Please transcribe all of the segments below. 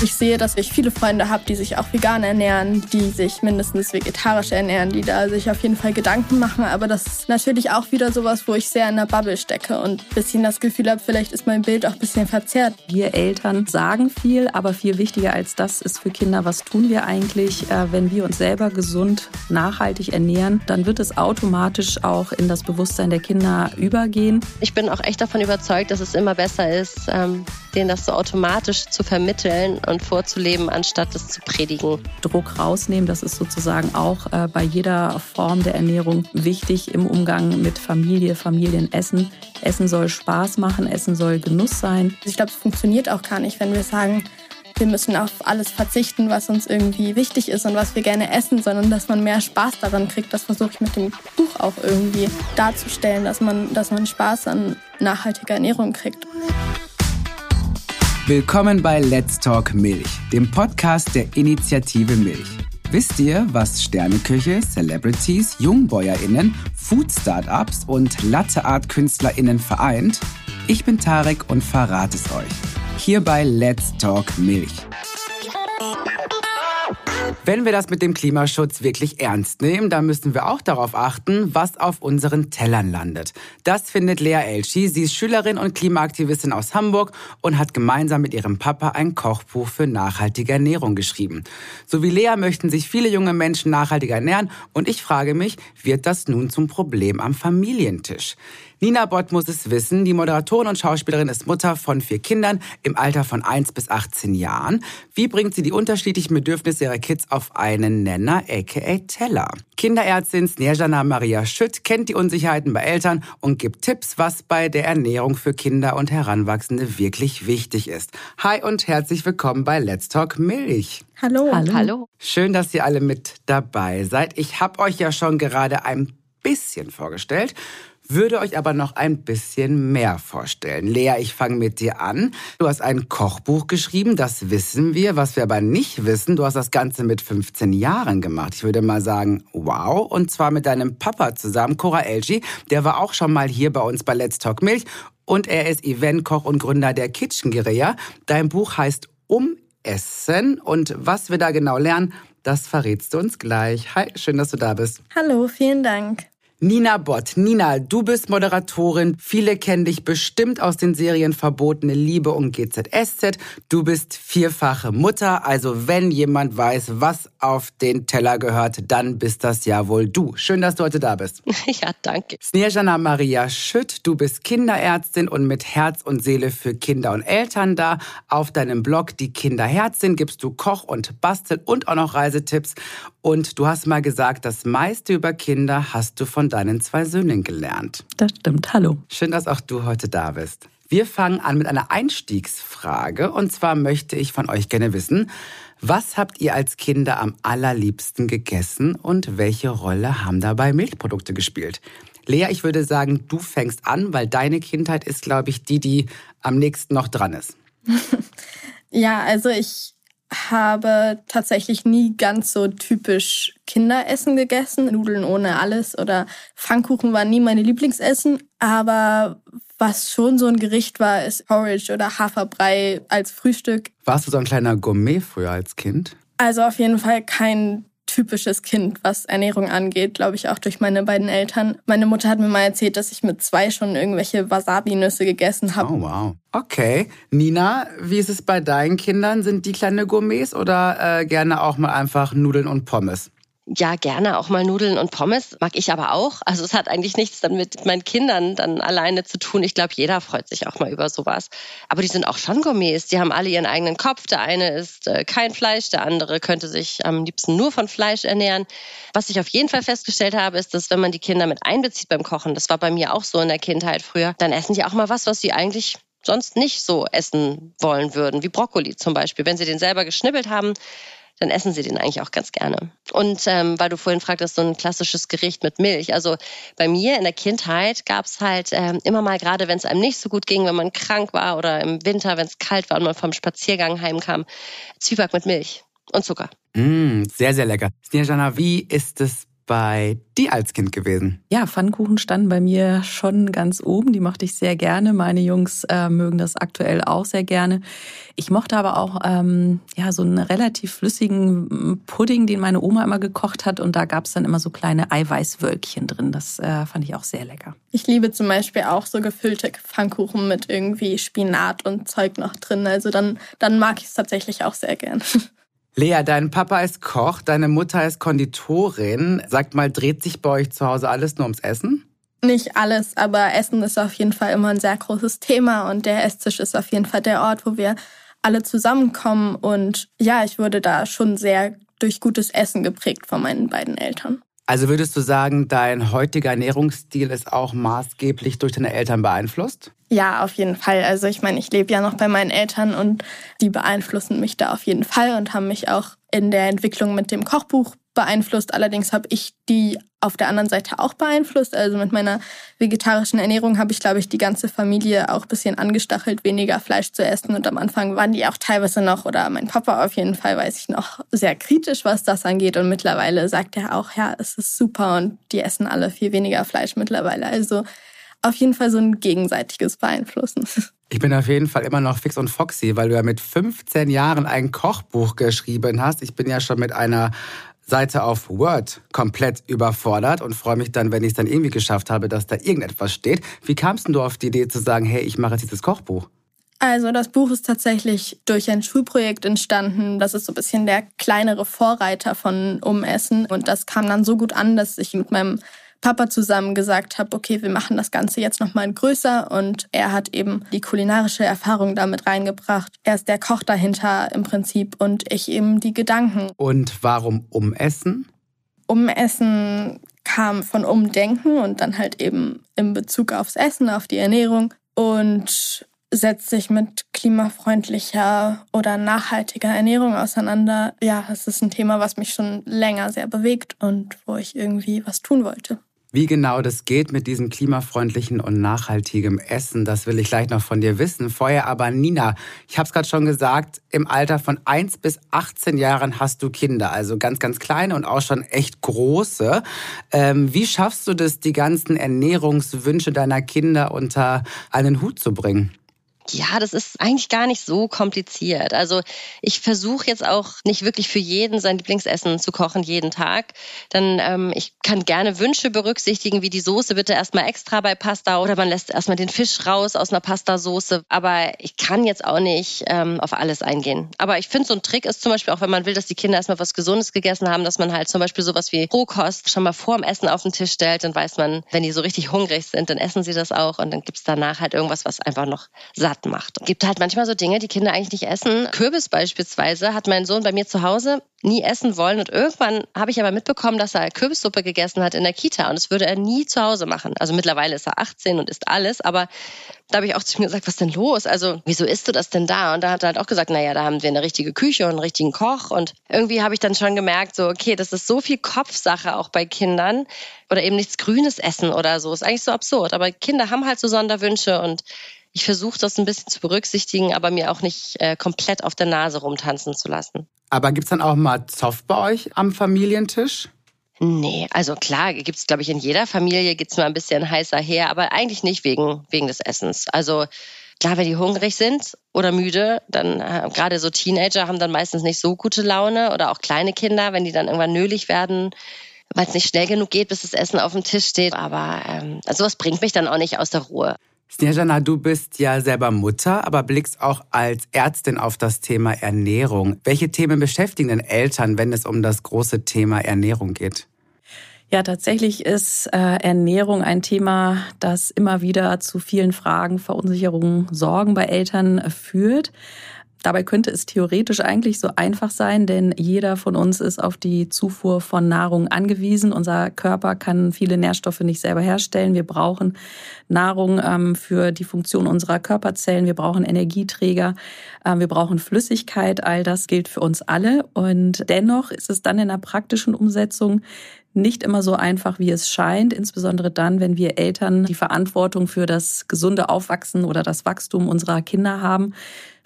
Ich sehe, dass ich viele Freunde habe, die sich auch vegan ernähren, die sich mindestens vegetarisch ernähren, die da sich auf jeden Fall Gedanken machen. Aber das ist natürlich auch wieder sowas, wo ich sehr in der Bubble stecke und ein bisschen das Gefühl habe, vielleicht ist mein Bild auch ein bisschen verzerrt. Wir Eltern sagen viel, aber viel wichtiger als das ist für Kinder, was tun wir eigentlich, äh, wenn wir uns selber gesund, nachhaltig ernähren, dann wird es automatisch auch in das Bewusstsein der Kinder übergehen. Ich bin auch echt davon überzeugt, dass es immer besser ist, ähm, denen das so automatisch zu vermitteln und vorzuleben, anstatt es zu predigen. Druck rausnehmen, das ist sozusagen auch äh, bei jeder Form der Ernährung wichtig im Umgang mit Familie, Familienessen. Essen soll Spaß machen, Essen soll Genuss sein. Ich glaube, es funktioniert auch gar nicht, wenn wir sagen, wir müssen auf alles verzichten, was uns irgendwie wichtig ist und was wir gerne essen, sondern dass man mehr Spaß daran kriegt. Das versuche ich mit dem Buch auch irgendwie darzustellen, dass man, dass man Spaß an nachhaltiger Ernährung kriegt. Willkommen bei Let's Talk Milch, dem Podcast der Initiative Milch. Wisst ihr, was Sterneküche, Celebrities, JungbäuerInnen, Food-Startups und Latte-Art-KünstlerInnen vereint? Ich bin Tarek und verrate es euch. Hier bei Let's Talk Milch. Wenn wir das mit dem Klimaschutz wirklich ernst nehmen, dann müssen wir auch darauf achten, was auf unseren Tellern landet. Das findet Lea Elchi. Sie ist Schülerin und Klimaaktivistin aus Hamburg und hat gemeinsam mit ihrem Papa ein Kochbuch für nachhaltige Ernährung geschrieben. So wie Lea möchten sich viele junge Menschen nachhaltiger ernähren und ich frage mich, wird das nun zum Problem am Familientisch? Nina Bott muss es wissen. Die Moderatorin und Schauspielerin ist Mutter von vier Kindern im Alter von 1 bis 18 Jahren. Wie bringt sie die unterschiedlichen Bedürfnisse ihrer Kids auf einen Nenner, aka Teller? Kinderärztin Snejana Maria Schütt kennt die Unsicherheiten bei Eltern und gibt Tipps, was bei der Ernährung für Kinder und Heranwachsende wirklich wichtig ist. Hi und herzlich willkommen bei Let's Talk Milch. Hallo. Hallo. Hallo. Schön, dass ihr alle mit dabei seid. Ich habe euch ja schon gerade ein bisschen vorgestellt würde euch aber noch ein bisschen mehr vorstellen. Lea, ich fange mit dir an. Du hast ein Kochbuch geschrieben, das wissen wir. Was wir aber nicht wissen, du hast das Ganze mit 15 Jahren gemacht. Ich würde mal sagen, wow. Und zwar mit deinem Papa zusammen, Cora Elgi. Der war auch schon mal hier bei uns bei Let's Talk Milch. Und er ist Eventkoch und Gründer der Kitchen Guerilla. Dein Buch heißt Umessen. Und was wir da genau lernen, das verrätst du uns gleich. Hi, schön, dass du da bist. Hallo, vielen Dank. Nina Bott. Nina, du bist Moderatorin. Viele kennen dich bestimmt aus den Serien Verbotene Liebe und GZSZ. Du bist vierfache Mutter. Also wenn jemand weiß, was auf den Teller gehört, dann bist das ja wohl du. Schön, dass du heute da bist. Ja, danke. Snejana Maria Schütt, du bist Kinderärztin und mit Herz und Seele für Kinder und Eltern da. Auf deinem Blog Die Kinderherzin gibst du Koch- und Bastel- und auch noch Reisetipps. Und du hast mal gesagt, das meiste über Kinder hast du von deinen zwei Söhnen gelernt. Das stimmt. Hallo. Schön, dass auch du heute da bist. Wir fangen an mit einer Einstiegsfrage. Und zwar möchte ich von euch gerne wissen, was habt ihr als Kinder am allerliebsten gegessen und welche Rolle haben dabei Milchprodukte gespielt? Lea, ich würde sagen, du fängst an, weil deine Kindheit ist, glaube ich, die, die am nächsten noch dran ist. ja, also ich habe tatsächlich nie ganz so typisch Kinderessen gegessen. Nudeln ohne alles oder Pfannkuchen waren nie meine Lieblingsessen. Aber was schon so ein Gericht war, ist Porridge oder Haferbrei als Frühstück. Warst du so ein kleiner Gourmet früher als Kind? Also auf jeden Fall kein typisches Kind, was Ernährung angeht, glaube ich auch durch meine beiden Eltern. Meine Mutter hat mir mal erzählt, dass ich mit zwei schon irgendwelche Wasabi-Nüsse gegessen habe. Oh wow. Okay. Nina, wie ist es bei deinen Kindern? Sind die kleine Gourmets oder äh, gerne auch mal einfach Nudeln und Pommes? Ja, gerne auch mal Nudeln und Pommes. Mag ich aber auch. Also es hat eigentlich nichts dann mit meinen Kindern dann alleine zu tun. Ich glaube, jeder freut sich auch mal über sowas. Aber die sind auch schon Gourmets. Die haben alle ihren eigenen Kopf. Der eine isst äh, kein Fleisch, der andere könnte sich am liebsten nur von Fleisch ernähren. Was ich auf jeden Fall festgestellt habe, ist, dass wenn man die Kinder mit einbezieht beim Kochen, das war bei mir auch so in der Kindheit früher, dann essen die auch mal was, was sie eigentlich sonst nicht so essen wollen würden, wie Brokkoli zum Beispiel. Wenn sie den selber geschnippelt haben, dann essen sie den eigentlich auch ganz gerne. Und ähm, weil du vorhin fragtest, so ein klassisches Gericht mit Milch. Also bei mir in der Kindheit gab es halt ähm, immer mal, gerade wenn es einem nicht so gut ging, wenn man krank war oder im Winter, wenn es kalt war und man vom Spaziergang heimkam, Zwieback mit Milch und Zucker. Mm, sehr, sehr lecker. Snejana, wie ist es bei dir als Kind gewesen? Ja, Pfannkuchen standen bei mir schon ganz oben. Die mochte ich sehr gerne. Meine Jungs äh, mögen das aktuell auch sehr gerne. Ich mochte aber auch ähm, ja so einen relativ flüssigen Pudding, den meine Oma immer gekocht hat. Und da gab es dann immer so kleine Eiweißwölkchen drin. Das äh, fand ich auch sehr lecker. Ich liebe zum Beispiel auch so gefüllte Pfannkuchen mit irgendwie Spinat und Zeug noch drin. Also dann, dann mag ich es tatsächlich auch sehr gern. Lea, dein Papa ist Koch, deine Mutter ist Konditorin. Sag mal, dreht sich bei euch zu Hause alles nur ums Essen? Nicht alles, aber Essen ist auf jeden Fall immer ein sehr großes Thema und der Esstisch ist auf jeden Fall der Ort, wo wir alle zusammenkommen. Und ja, ich wurde da schon sehr durch gutes Essen geprägt von meinen beiden Eltern. Also würdest du sagen, dein heutiger Ernährungsstil ist auch maßgeblich durch deine Eltern beeinflusst? Ja, auf jeden Fall. Also ich meine, ich lebe ja noch bei meinen Eltern und die beeinflussen mich da auf jeden Fall und haben mich auch in der Entwicklung mit dem Kochbuch beeinflusst. Allerdings habe ich die auf der anderen Seite auch beeinflusst. Also mit meiner vegetarischen Ernährung habe ich, glaube ich, die ganze Familie auch ein bisschen angestachelt, weniger Fleisch zu essen. Und am Anfang waren die auch teilweise noch, oder mein Papa auf jeden Fall, weiß ich noch, sehr kritisch, was das angeht. Und mittlerweile sagt er auch, ja, es ist super und die essen alle viel weniger Fleisch mittlerweile. Also auf jeden Fall so ein gegenseitiges Beeinflussen. Ich bin auf jeden Fall immer noch fix und foxy, weil du ja mit 15 Jahren ein Kochbuch geschrieben hast. Ich bin ja schon mit einer Seite auf Word komplett überfordert und freue mich dann, wenn ich es dann irgendwie geschafft habe, dass da irgendetwas steht. Wie kamst du auf die Idee zu sagen, hey, ich mache jetzt dieses Kochbuch? Also das Buch ist tatsächlich durch ein Schulprojekt entstanden. Das ist so ein bisschen der kleinere Vorreiter von Umessen. Und das kam dann so gut an, dass ich mit meinem Papa zusammen gesagt habe, okay, wir machen das Ganze jetzt nochmal größer und er hat eben die kulinarische Erfahrung damit reingebracht. Er ist der Koch dahinter im Prinzip und ich eben die Gedanken. Und warum Umessen? Umessen kam von Umdenken und dann halt eben im Bezug aufs Essen, auf die Ernährung und setzt sich mit klimafreundlicher oder nachhaltiger Ernährung auseinander. Ja, es ist ein Thema, was mich schon länger sehr bewegt und wo ich irgendwie was tun wollte. Wie genau das geht mit diesem klimafreundlichen und nachhaltigem Essen, das will ich gleich noch von dir wissen. Vorher aber Nina, ich habe es gerade schon gesagt, im Alter von 1 bis 18 Jahren hast du Kinder, also ganz, ganz kleine und auch schon echt große. Ähm, wie schaffst du das, die ganzen Ernährungswünsche deiner Kinder unter einen Hut zu bringen? Ja, das ist eigentlich gar nicht so kompliziert. Also ich versuche jetzt auch nicht wirklich für jeden sein Lieblingsessen zu kochen jeden Tag. Dann ähm, ich kann gerne Wünsche berücksichtigen, wie die Soße bitte erstmal extra bei Pasta oder man lässt erstmal den Fisch raus aus einer Pastasoße. Aber ich kann jetzt auch nicht ähm, auf alles eingehen. Aber ich finde, so ein Trick ist zum Beispiel auch, wenn man will, dass die Kinder erstmal was Gesundes gegessen haben, dass man halt zum Beispiel sowas wie Rohkost schon mal vor dem Essen auf den Tisch stellt. Dann weiß man, wenn die so richtig hungrig sind, dann essen sie das auch und dann gibt's danach halt irgendwas, was einfach noch satt satt macht. Gibt halt manchmal so Dinge, die Kinder eigentlich nicht essen. Kürbis beispielsweise hat mein Sohn bei mir zu Hause nie essen wollen und irgendwann habe ich aber mitbekommen, dass er Kürbissuppe gegessen hat in der Kita und das würde er nie zu Hause machen. Also mittlerweile ist er 18 und isst alles, aber da habe ich auch zu mir gesagt, was denn los? Also, wieso isst du das denn da? Und da hat er halt auch gesagt, naja, da haben wir eine richtige Küche und einen richtigen Koch. Und irgendwie habe ich dann schon gemerkt, so, okay, das ist so viel Kopfsache auch bei Kindern. Oder eben nichts Grünes essen oder so. Ist eigentlich so absurd. Aber Kinder haben halt so Sonderwünsche und ich versuche das ein bisschen zu berücksichtigen, aber mir auch nicht äh, komplett auf der Nase rumtanzen zu lassen. Aber gibt es dann auch mal Zoff bei euch am Familientisch? Nee, also klar, gibt es, glaube ich, in jeder Familie gibt es mal ein bisschen heißer her, aber eigentlich nicht wegen, wegen des Essens. Also klar, wenn die hungrig sind oder müde, dann äh, gerade so Teenager haben dann meistens nicht so gute Laune oder auch kleine Kinder, wenn die dann irgendwann nölig werden, weil es nicht schnell genug geht, bis das Essen auf dem Tisch steht. Aber ähm, also sowas bringt mich dann auch nicht aus der Ruhe. Snejana, du bist ja selber Mutter, aber blickst auch als Ärztin auf das Thema Ernährung. Welche Themen beschäftigen denn Eltern, wenn es um das große Thema Ernährung geht? Ja, tatsächlich ist äh, Ernährung ein Thema, das immer wieder zu vielen Fragen, Verunsicherungen, Sorgen bei Eltern führt. Dabei könnte es theoretisch eigentlich so einfach sein, denn jeder von uns ist auf die Zufuhr von Nahrung angewiesen. Unser Körper kann viele Nährstoffe nicht selber herstellen. Wir brauchen Nahrung ähm, für die Funktion unserer Körperzellen. Wir brauchen Energieträger. Äh, wir brauchen Flüssigkeit. All das gilt für uns alle. Und dennoch ist es dann in der praktischen Umsetzung nicht immer so einfach, wie es scheint, insbesondere dann, wenn wir Eltern die Verantwortung für das gesunde Aufwachsen oder das Wachstum unserer Kinder haben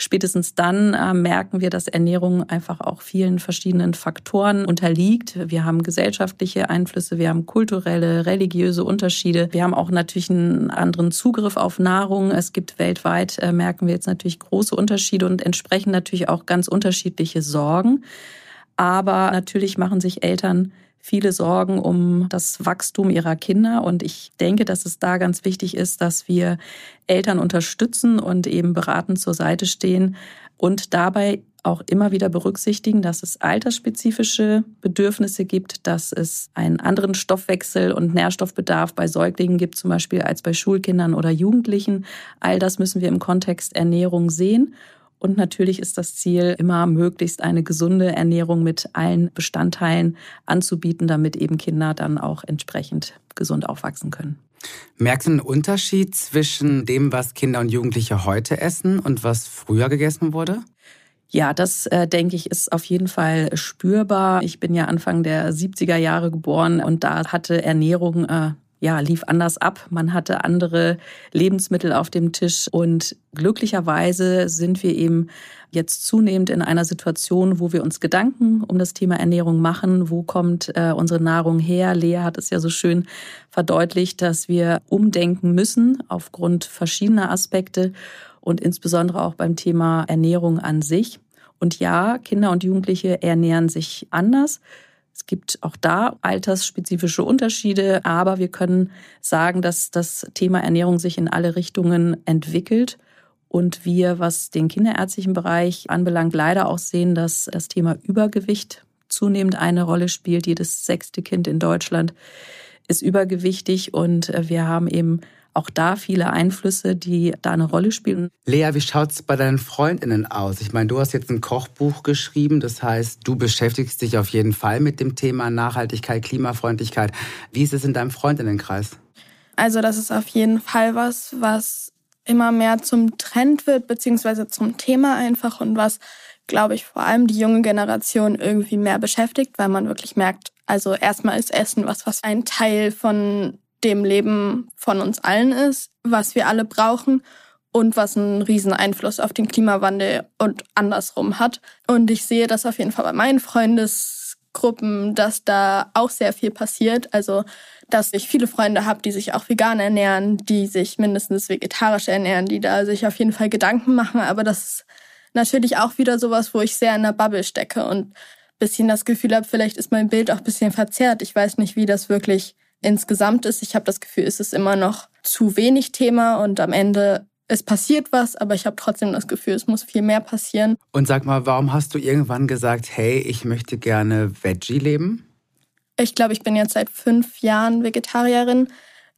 spätestens dann äh, merken wir, dass Ernährung einfach auch vielen verschiedenen Faktoren unterliegt. Wir haben gesellschaftliche Einflüsse, wir haben kulturelle, religiöse Unterschiede. Wir haben auch natürlich einen anderen Zugriff auf Nahrung. Es gibt weltweit, äh, merken wir jetzt natürlich große Unterschiede und entsprechend natürlich auch ganz unterschiedliche Sorgen. Aber natürlich machen sich Eltern viele Sorgen um das Wachstum ihrer Kinder. Und ich denke, dass es da ganz wichtig ist, dass wir Eltern unterstützen und eben beratend zur Seite stehen und dabei auch immer wieder berücksichtigen, dass es altersspezifische Bedürfnisse gibt, dass es einen anderen Stoffwechsel und Nährstoffbedarf bei Säuglingen gibt, zum Beispiel als bei Schulkindern oder Jugendlichen. All das müssen wir im Kontext Ernährung sehen. Und natürlich ist das Ziel, immer möglichst eine gesunde Ernährung mit allen Bestandteilen anzubieten, damit eben Kinder dann auch entsprechend gesund aufwachsen können. Merkst du einen Unterschied zwischen dem, was Kinder und Jugendliche heute essen und was früher gegessen wurde? Ja, das äh, denke ich ist auf jeden Fall spürbar. Ich bin ja Anfang der 70er Jahre geboren und da hatte Ernährung äh, ja, lief anders ab. Man hatte andere Lebensmittel auf dem Tisch und glücklicherweise sind wir eben jetzt zunehmend in einer Situation, wo wir uns Gedanken um das Thema Ernährung machen. Wo kommt äh, unsere Nahrung her? Lea hat es ja so schön verdeutlicht, dass wir umdenken müssen aufgrund verschiedener Aspekte und insbesondere auch beim Thema Ernährung an sich. Und ja, Kinder und Jugendliche ernähren sich anders. Es gibt auch da altersspezifische Unterschiede, aber wir können sagen, dass das Thema Ernährung sich in alle Richtungen entwickelt und wir, was den kinderärztlichen Bereich anbelangt, leider auch sehen, dass das Thema Übergewicht zunehmend eine Rolle spielt. Jedes sechste Kind in Deutschland ist übergewichtig und wir haben eben auch da viele Einflüsse, die da eine Rolle spielen. Lea, wie schaut's bei deinen Freundinnen aus? Ich meine, du hast jetzt ein Kochbuch geschrieben, das heißt, du beschäftigst dich auf jeden Fall mit dem Thema Nachhaltigkeit, Klimafreundlichkeit. Wie ist es in deinem Freundinnenkreis? Also das ist auf jeden Fall was, was immer mehr zum Trend wird, beziehungsweise zum Thema einfach und was, glaube ich, vor allem die junge Generation irgendwie mehr beschäftigt, weil man wirklich merkt, also erstmal ist Essen was, was ein Teil von dem Leben von uns allen ist, was wir alle brauchen und was einen riesen Einfluss auf den Klimawandel und andersrum hat. Und ich sehe das auf jeden Fall bei meinen Freundesgruppen, dass da auch sehr viel passiert. Also, dass ich viele Freunde habe, die sich auch vegan ernähren, die sich mindestens vegetarisch ernähren, die da sich auf jeden Fall Gedanken machen. Aber das ist natürlich auch wieder sowas, wo ich sehr in der Bubble stecke und bisschen das Gefühl habe, vielleicht ist mein Bild auch ein bisschen verzerrt. Ich weiß nicht, wie das wirklich insgesamt ist. Ich habe das Gefühl, es ist immer noch zu wenig Thema und am Ende es passiert was, aber ich habe trotzdem das Gefühl, es muss viel mehr passieren. Und sag mal, warum hast du irgendwann gesagt, hey, ich möchte gerne Veggie leben? Ich glaube, ich bin jetzt seit fünf Jahren Vegetarierin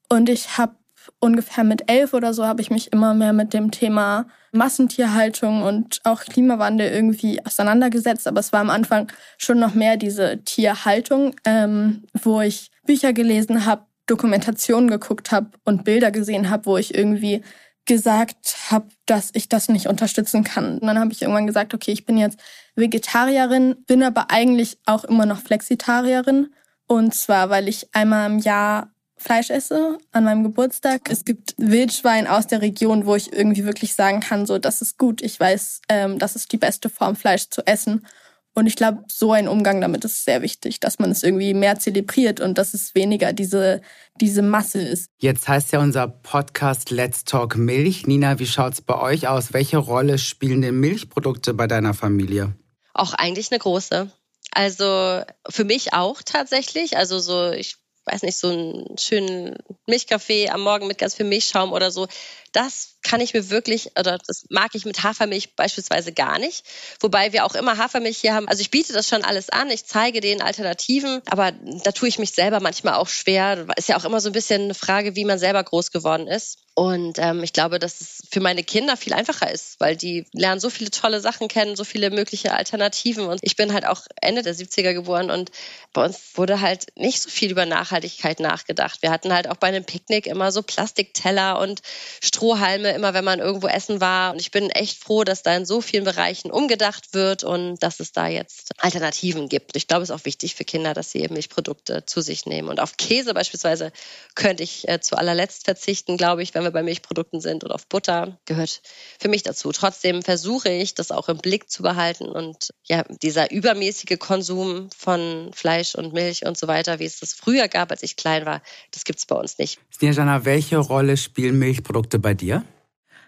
und ich habe ungefähr mit elf oder so habe ich mich immer mehr mit dem Thema Massentierhaltung und auch Klimawandel irgendwie auseinandergesetzt. Aber es war am Anfang schon noch mehr diese Tierhaltung, ähm, wo ich Bücher gelesen habe, Dokumentationen geguckt habe und Bilder gesehen habe, wo ich irgendwie gesagt habe, dass ich das nicht unterstützen kann. Und dann habe ich irgendwann gesagt, okay, ich bin jetzt Vegetarierin, bin aber eigentlich auch immer noch Flexitarierin. Und zwar, weil ich einmal im Jahr Fleisch esse an meinem Geburtstag. Es gibt Wildschwein aus der Region, wo ich irgendwie wirklich sagen kann, so, das ist gut. Ich weiß, ähm, das ist die beste Form, Fleisch zu essen. Und ich glaube, so ein Umgang damit ist sehr wichtig, dass man es irgendwie mehr zelebriert und dass es weniger diese, diese Masse ist. Jetzt heißt ja unser Podcast Let's Talk Milch. Nina, wie schaut's bei euch aus? Welche Rolle spielen denn Milchprodukte bei deiner Familie? Auch eigentlich eine große. Also für mich auch tatsächlich. Also so, ich weiß nicht, so einen schönen Milchkaffee am Morgen mit ganz viel Milchschaum oder so. Das kann ich mir wirklich, oder das mag ich mit Hafermilch beispielsweise gar nicht. Wobei wir auch immer Hafermilch hier haben. Also ich biete das schon alles an, ich zeige den Alternativen, aber da tue ich mich selber manchmal auch schwer. Ist ja auch immer so ein bisschen eine Frage, wie man selber groß geworden ist. Und ähm, ich glaube, dass es für meine Kinder viel einfacher ist, weil die lernen so viele tolle Sachen kennen, so viele mögliche Alternativen. Und ich bin halt auch Ende der 70er geboren und bei uns wurde halt nicht so viel über Nachhaltigkeit nachgedacht. Wir hatten halt auch bei einem Picknick immer so Plastikteller und Stroh Strohhalme, immer wenn man irgendwo essen war. Und ich bin echt froh, dass da in so vielen Bereichen umgedacht wird und dass es da jetzt Alternativen gibt. Ich glaube, es ist auch wichtig für Kinder, dass sie eben Milchprodukte zu sich nehmen. Und auf Käse beispielsweise könnte ich äh, zu allerletzt verzichten, glaube ich, wenn wir bei Milchprodukten sind. Und auf Butter gehört für mich dazu. Trotzdem versuche ich, das auch im Blick zu behalten und ja, dieser übermäßige Konsum von Fleisch und Milch und so weiter, wie es das früher gab, als ich klein war, das gibt es bei uns nicht. Snejana, welche Rolle spielen Milchprodukte bei dir?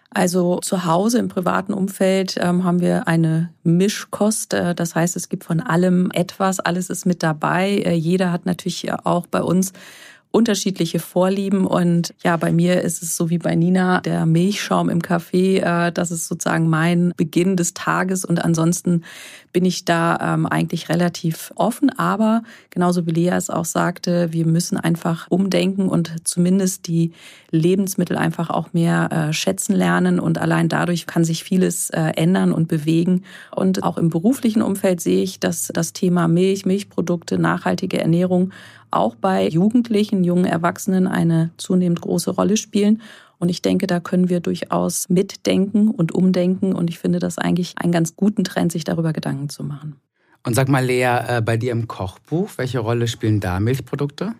Also zu Hause im privaten Umfeld ähm, haben wir eine Mischkost. Äh, das heißt, es gibt von allem etwas, alles ist mit dabei. Äh, jeder hat natürlich auch bei uns unterschiedliche Vorlieben. Und ja, bei mir ist es so wie bei Nina, der Milchschaum im Kaffee, äh, das ist sozusagen mein Beginn des Tages. Und ansonsten bin ich da ähm, eigentlich relativ offen. Aber genauso wie Lea es auch sagte, wir müssen einfach umdenken und zumindest die Lebensmittel einfach auch mehr äh, schätzen lernen. Und allein dadurch kann sich vieles äh, ändern und bewegen. Und auch im beruflichen Umfeld sehe ich, dass das Thema Milch, Milchprodukte, nachhaltige Ernährung auch bei Jugendlichen, jungen Erwachsenen eine zunehmend große Rolle spielen. Und ich denke, da können wir durchaus mitdenken und umdenken. Und ich finde das eigentlich einen ganz guten Trend, sich darüber Gedanken zu machen. Und sag mal, Lea, äh, bei dir im Kochbuch, welche Rolle spielen da Milchprodukte?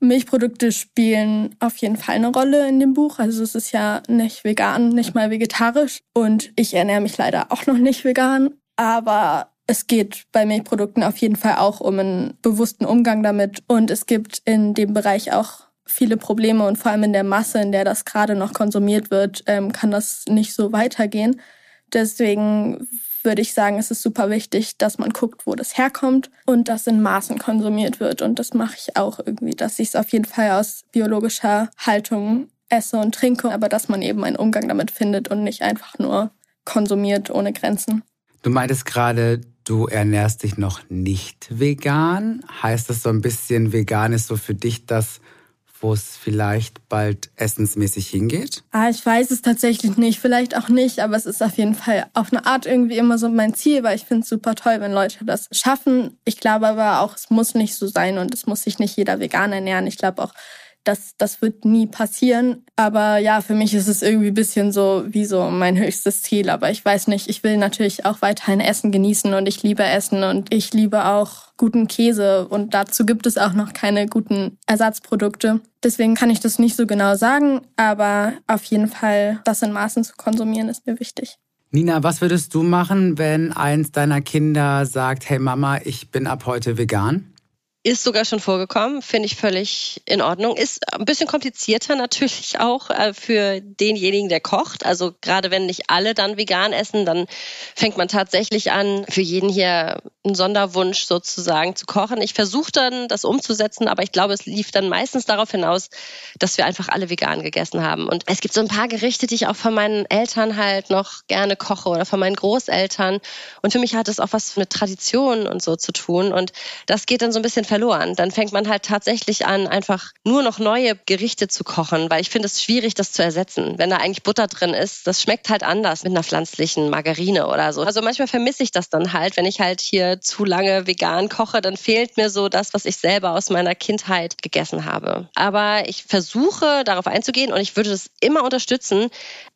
Milchprodukte spielen auf jeden Fall eine Rolle in dem Buch. Also es ist ja nicht vegan, nicht mal vegetarisch. Und ich ernähre mich leider auch noch nicht vegan. Aber es geht bei Milchprodukten auf jeden Fall auch um einen bewussten Umgang damit. Und es gibt in dem Bereich auch viele Probleme und vor allem in der Masse, in der das gerade noch konsumiert wird, ähm, kann das nicht so weitergehen. Deswegen würde ich sagen, es ist super wichtig, dass man guckt, wo das herkommt und das in Maßen konsumiert wird. Und das mache ich auch irgendwie, dass ich es auf jeden Fall aus biologischer Haltung esse und trinke, aber dass man eben einen Umgang damit findet und nicht einfach nur konsumiert ohne Grenzen. Du meintest gerade, du ernährst dich noch nicht vegan. Heißt das so ein bisschen, vegan ist so für dich das, wo es vielleicht bald essensmäßig hingeht? Ah, ich weiß es tatsächlich nicht, vielleicht auch nicht, aber es ist auf jeden Fall auf eine Art irgendwie immer so mein Ziel, weil ich finde es super toll, wenn Leute das schaffen. Ich glaube aber auch, es muss nicht so sein und es muss sich nicht jeder vegan ernähren. Ich glaube auch, das, das wird nie passieren. Aber ja, für mich ist es irgendwie ein bisschen so wie so mein höchstes Ziel. Aber ich weiß nicht, ich will natürlich auch weiterhin Essen genießen und ich liebe Essen und ich liebe auch guten Käse und dazu gibt es auch noch keine guten Ersatzprodukte. Deswegen kann ich das nicht so genau sagen, aber auf jeden Fall das in Maßen zu konsumieren ist mir wichtig. Nina, was würdest du machen, wenn eins deiner Kinder sagt, hey Mama, ich bin ab heute vegan? Ist sogar schon vorgekommen, finde ich völlig in Ordnung. Ist ein bisschen komplizierter natürlich auch äh, für denjenigen, der kocht. Also gerade wenn nicht alle dann vegan essen, dann fängt man tatsächlich an, für jeden hier einen Sonderwunsch sozusagen zu kochen. Ich versuche dann, das umzusetzen, aber ich glaube, es lief dann meistens darauf hinaus, dass wir einfach alle vegan gegessen haben. Und es gibt so ein paar Gerichte, die ich auch von meinen Eltern halt noch gerne koche oder von meinen Großeltern. Und für mich hat es auch was mit Tradition und so zu tun. Und das geht dann so ein bisschen verloren. Dann fängt man halt tatsächlich an, einfach nur noch neue Gerichte zu kochen, weil ich finde es schwierig, das zu ersetzen. Wenn da eigentlich Butter drin ist, das schmeckt halt anders mit einer pflanzlichen Margarine oder so. Also manchmal vermisse ich das dann halt, wenn ich halt hier zu lange vegan koche, dann fehlt mir so das, was ich selber aus meiner Kindheit gegessen habe. Aber ich versuche darauf einzugehen und ich würde das immer unterstützen.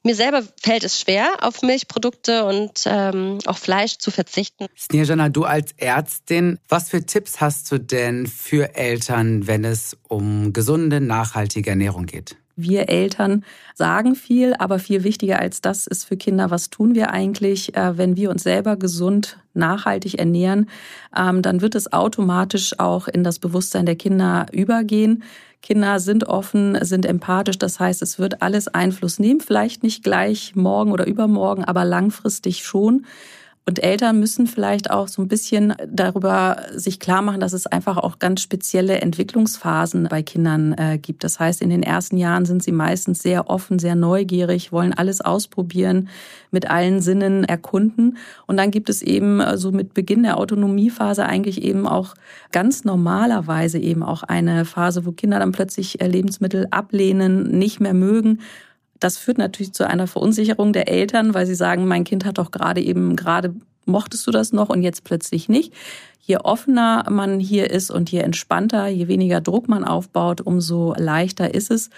Mir selber fällt es schwer, auf Milchprodukte und ähm, auch Fleisch zu verzichten. Snejana, du als Ärztin, was für Tipps hast du denn für Eltern, wenn es um gesunde, nachhaltige Ernährung geht? Wir Eltern sagen viel, aber viel wichtiger als das ist für Kinder, was tun wir eigentlich, äh, wenn wir uns selber gesund, nachhaltig ernähren, ähm, dann wird es automatisch auch in das Bewusstsein der Kinder übergehen. Kinder sind offen, sind empathisch, das heißt, es wird alles Einfluss nehmen, vielleicht nicht gleich morgen oder übermorgen, aber langfristig schon. Und Eltern müssen vielleicht auch so ein bisschen darüber sich klar machen, dass es einfach auch ganz spezielle Entwicklungsphasen bei Kindern äh, gibt. Das heißt, in den ersten Jahren sind sie meistens sehr offen, sehr neugierig, wollen alles ausprobieren, mit allen Sinnen erkunden. Und dann gibt es eben äh, so mit Beginn der Autonomiephase eigentlich eben auch ganz normalerweise eben auch eine Phase, wo Kinder dann plötzlich äh, Lebensmittel ablehnen, nicht mehr mögen das führt natürlich zu einer Verunsicherung der Eltern, weil sie sagen, mein Kind hat doch gerade eben, gerade mochtest du das noch und jetzt plötzlich nicht. Je offener man hier ist und je entspannter, je weniger Druck man aufbaut, umso leichter ist es.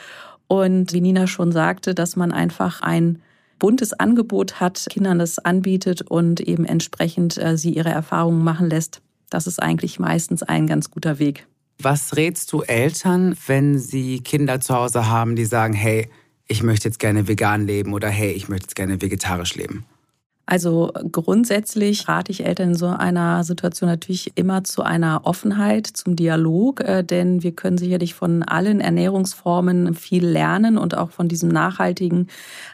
Und wie Nina schon sagte, dass man einfach ein buntes Angebot hat, Kindern das anbietet und eben entsprechend äh, sie ihre Erfahrungen machen lässt. Das ist eigentlich meistens ein ganz guter Weg. Was rätst du Eltern, wenn sie Kinder zu Hause haben, die sagen, hey, ich möchte jetzt gerne vegan leben oder hey, ich möchte jetzt gerne vegetarisch leben? Also grundsätzlich rate ich Eltern in so einer Situation natürlich immer zu einer Offenheit, zum Dialog, äh, denn wir können sicherlich von allen Ernährungsformen viel lernen und auch von diesem nachhaltigen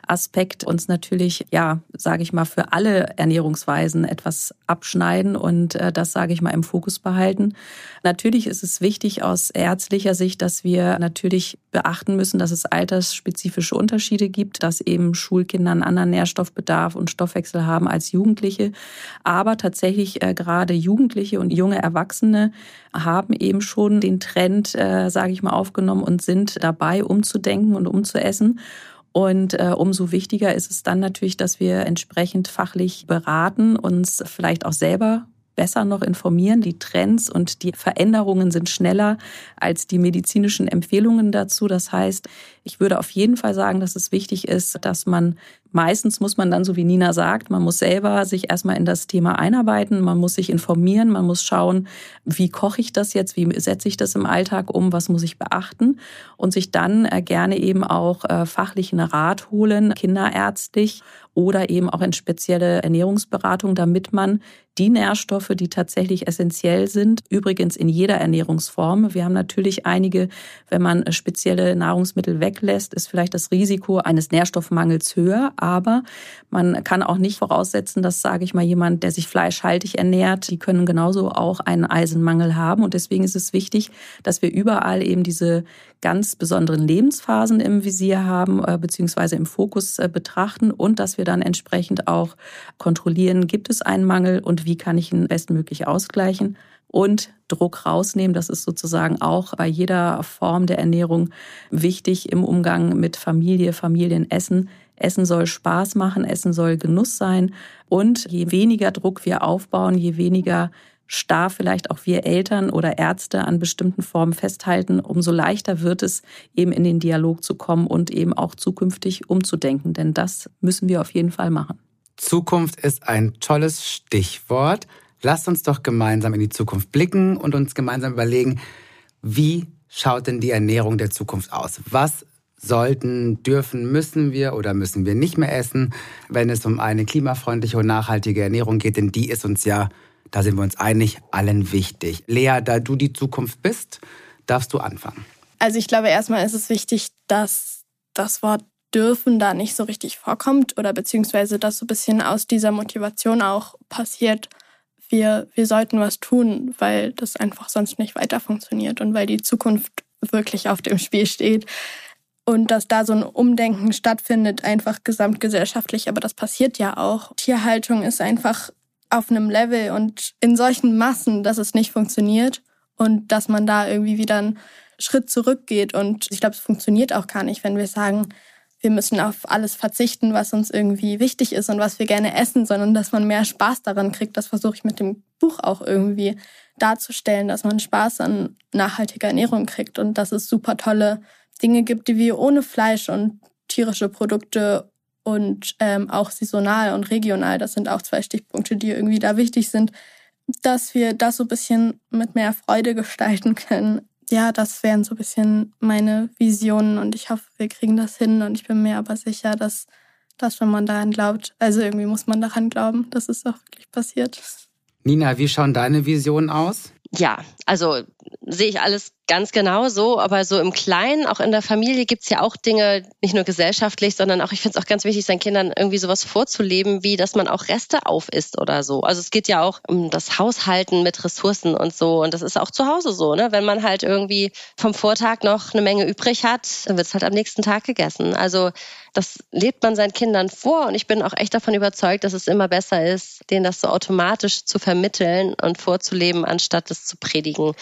Aspekt uns natürlich, ja, sage ich mal, für alle Ernährungsweisen etwas abschneiden und äh, das, sage ich mal, im Fokus behalten. Natürlich ist es wichtig aus ärztlicher Sicht, dass wir natürlich beachten müssen, dass es altersspezifische Unterschiede gibt, dass eben Schulkinder einen anderen Nährstoffbedarf und Stoffwechsel haben als Jugendliche. Aber tatsächlich äh, gerade Jugendliche und junge Erwachsene haben eben schon den Trend, äh, sage ich mal, aufgenommen und sind dabei, umzudenken und umzuessen. Und äh, umso wichtiger ist es dann natürlich, dass wir entsprechend fachlich beraten, uns vielleicht auch selber besser noch informieren. Die Trends und die Veränderungen sind schneller als die medizinischen Empfehlungen dazu. Das heißt, ich würde auf jeden Fall sagen, dass es wichtig ist, dass man meistens muss man dann, so wie Nina sagt, man muss selber sich erstmal in das Thema einarbeiten, man muss sich informieren, man muss schauen, wie koche ich das jetzt, wie setze ich das im Alltag um, was muss ich beachten und sich dann äh, gerne eben auch äh, fachlichen Rat holen, kinderärztlich oder eben auch in spezielle Ernährungsberatung, damit man die Nährstoffe, die tatsächlich essentiell sind, übrigens in jeder Ernährungsform. Wir haben natürlich einige, wenn man spezielle Nahrungsmittel weglässt, ist vielleicht das Risiko eines Nährstoffmangels höher, aber man kann auch nicht voraussetzen, dass, sage ich mal, jemand, der sich fleischhaltig ernährt, die können genauso auch einen Eisenmangel haben. Und deswegen ist es wichtig, dass wir überall eben diese ganz besonderen Lebensphasen im Visier haben, äh, beziehungsweise im Fokus äh, betrachten und dass wir dann entsprechend auch kontrollieren, gibt es einen Mangel und wie kann ich ihn bestmöglich ausgleichen und Druck rausnehmen. Das ist sozusagen auch bei jeder Form der Ernährung wichtig im Umgang mit Familie, Familienessen. Essen soll Spaß machen, Essen soll Genuss sein. Und je weniger Druck wir aufbauen, je weniger starr vielleicht auch wir Eltern oder Ärzte an bestimmten Formen festhalten, umso leichter wird es eben in den Dialog zu kommen und eben auch zukünftig umzudenken. Denn das müssen wir auf jeden Fall machen. Zukunft ist ein tolles Stichwort. Lasst uns doch gemeinsam in die Zukunft blicken und uns gemeinsam überlegen, wie schaut denn die Ernährung der Zukunft aus? Was sollten, dürfen, müssen wir oder müssen wir nicht mehr essen, wenn es um eine klimafreundliche und nachhaltige Ernährung geht? Denn die ist uns ja da sind wir uns einig, allen wichtig. Lea, da du die Zukunft bist, darfst du anfangen. Also ich glaube, erstmal ist es wichtig, dass das Wort dürfen da nicht so richtig vorkommt oder beziehungsweise dass so ein bisschen aus dieser Motivation auch passiert, wir, wir sollten was tun, weil das einfach sonst nicht weiter funktioniert und weil die Zukunft wirklich auf dem Spiel steht. Und dass da so ein Umdenken stattfindet, einfach gesamtgesellschaftlich, aber das passiert ja auch. Tierhaltung ist einfach auf einem Level und in solchen Massen, dass es nicht funktioniert und dass man da irgendwie wieder einen Schritt zurückgeht. Und ich glaube, es funktioniert auch gar nicht, wenn wir sagen, wir müssen auf alles verzichten, was uns irgendwie wichtig ist und was wir gerne essen, sondern dass man mehr Spaß daran kriegt. Das versuche ich mit dem Buch auch irgendwie darzustellen, dass man Spaß an nachhaltiger Ernährung kriegt und dass es super tolle Dinge gibt, die wir ohne Fleisch und tierische Produkte und ähm, auch saisonal und regional. Das sind auch zwei Stichpunkte, die irgendwie da wichtig sind, dass wir das so ein bisschen mit mehr Freude gestalten können. Ja, das wären so ein bisschen meine Visionen und ich hoffe, wir kriegen das hin und ich bin mir aber sicher, dass, dass wenn man daran glaubt, also irgendwie muss man daran glauben, dass es auch wirklich passiert. Nina, wie schauen deine Visionen aus? Ja, also sehe ich alles ganz genau so, aber so im Kleinen, auch in der Familie gibt's ja auch Dinge, nicht nur gesellschaftlich, sondern auch, ich finde es auch ganz wichtig, seinen Kindern irgendwie sowas vorzuleben, wie dass man auch Reste aufisst oder so. Also es geht ja auch um das Haushalten mit Ressourcen und so. Und das ist auch zu Hause so, ne? Wenn man halt irgendwie vom Vortag noch eine Menge übrig hat, dann wird's halt am nächsten Tag gegessen. Also das lebt man seinen Kindern vor und ich bin auch echt davon überzeugt, dass es immer besser ist, denen das so automatisch zu vermitteln und vorzuleben, anstatt es zu predigen.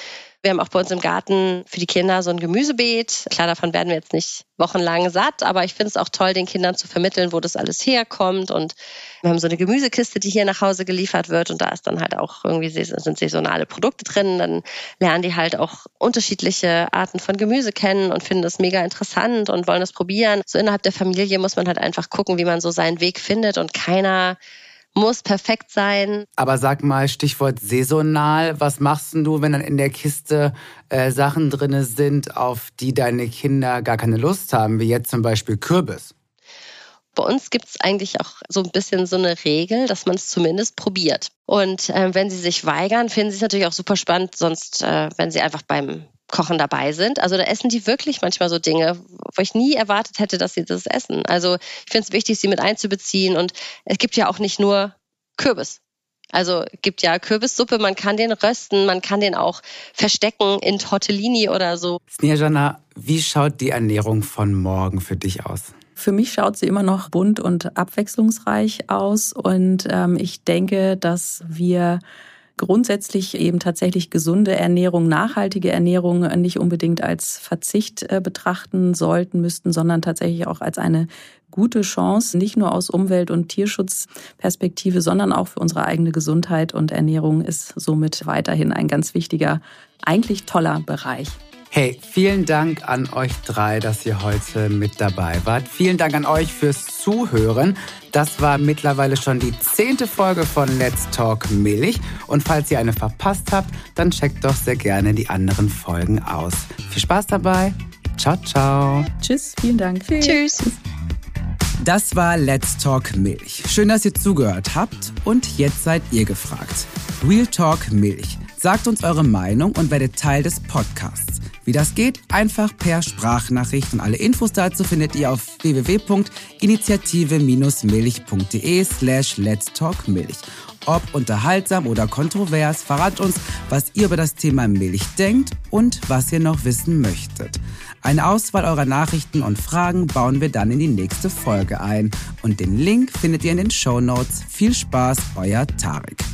Wir haben auch bei uns im Garten für die Kinder so ein Gemüsebeet. Klar, davon werden wir jetzt nicht wochenlang satt, aber ich finde es auch toll, den Kindern zu vermitteln, wo das alles herkommt. Und wir haben so eine Gemüsekiste, die hier nach Hause geliefert wird und da ist dann halt auch irgendwie sind saisonale Produkte drin. Dann lernen die halt auch unterschiedliche Arten von Gemüse kennen und finden das mega interessant und wollen das probieren. So innerhalb der Familie muss man halt einfach gucken, wie man so seinen Weg findet und keiner muss perfekt sein. Aber sag mal, Stichwort saisonal, was machst du, wenn dann in der Kiste äh, Sachen drin sind, auf die deine Kinder gar keine Lust haben, wie jetzt zum Beispiel Kürbis? Bei uns gibt es eigentlich auch so ein bisschen so eine Regel, dass man es zumindest probiert. Und äh, wenn sie sich weigern, finden sie es natürlich auch super spannend, sonst, äh, wenn sie einfach beim Kochen dabei sind. Also da essen die wirklich manchmal so Dinge, wo ich nie erwartet hätte, dass sie das essen. Also ich finde es wichtig, sie mit einzubeziehen. Und es gibt ja auch nicht nur Kürbis. Also gibt ja Kürbissuppe, man kann den rösten, man kann den auch verstecken in Tortellini oder so. Snejana, wie schaut die Ernährung von morgen für dich aus? Für mich schaut sie immer noch bunt und abwechslungsreich aus und ähm, ich denke, dass wir grundsätzlich eben tatsächlich gesunde Ernährung, nachhaltige Ernährung nicht unbedingt als Verzicht äh, betrachten sollten, müssten, sondern tatsächlich auch als eine gute Chance, nicht nur aus Umwelt- und Tierschutzperspektive, sondern auch für unsere eigene Gesundheit und Ernährung ist somit weiterhin ein ganz wichtiger, eigentlich toller Bereich. Hey, vielen Dank an euch drei, dass ihr heute mit dabei wart. Vielen Dank an euch fürs Zuhören. Das war mittlerweile schon die zehnte Folge von Let's Talk Milch. Und falls ihr eine verpasst habt, dann checkt doch sehr gerne die anderen Folgen aus. Viel Spaß dabei. Ciao, ciao. Tschüss, vielen Dank. Tschüss. Tschüss. Das war Let's Talk Milch. Schön, dass ihr zugehört habt. Und jetzt seid ihr gefragt. Real Talk Milch. Sagt uns eure Meinung und werdet Teil des Podcasts. Wie das geht? Einfach per Sprachnachricht und alle Infos dazu findet ihr auf www.initiative-milch.de slash let's talk Milch. Ob unterhaltsam oder kontrovers, verrat uns, was ihr über das Thema Milch denkt und was ihr noch wissen möchtet. Eine Auswahl eurer Nachrichten und Fragen bauen wir dann in die nächste Folge ein. Und den Link findet ihr in den Show Notes. Viel Spaß, euer Tarek.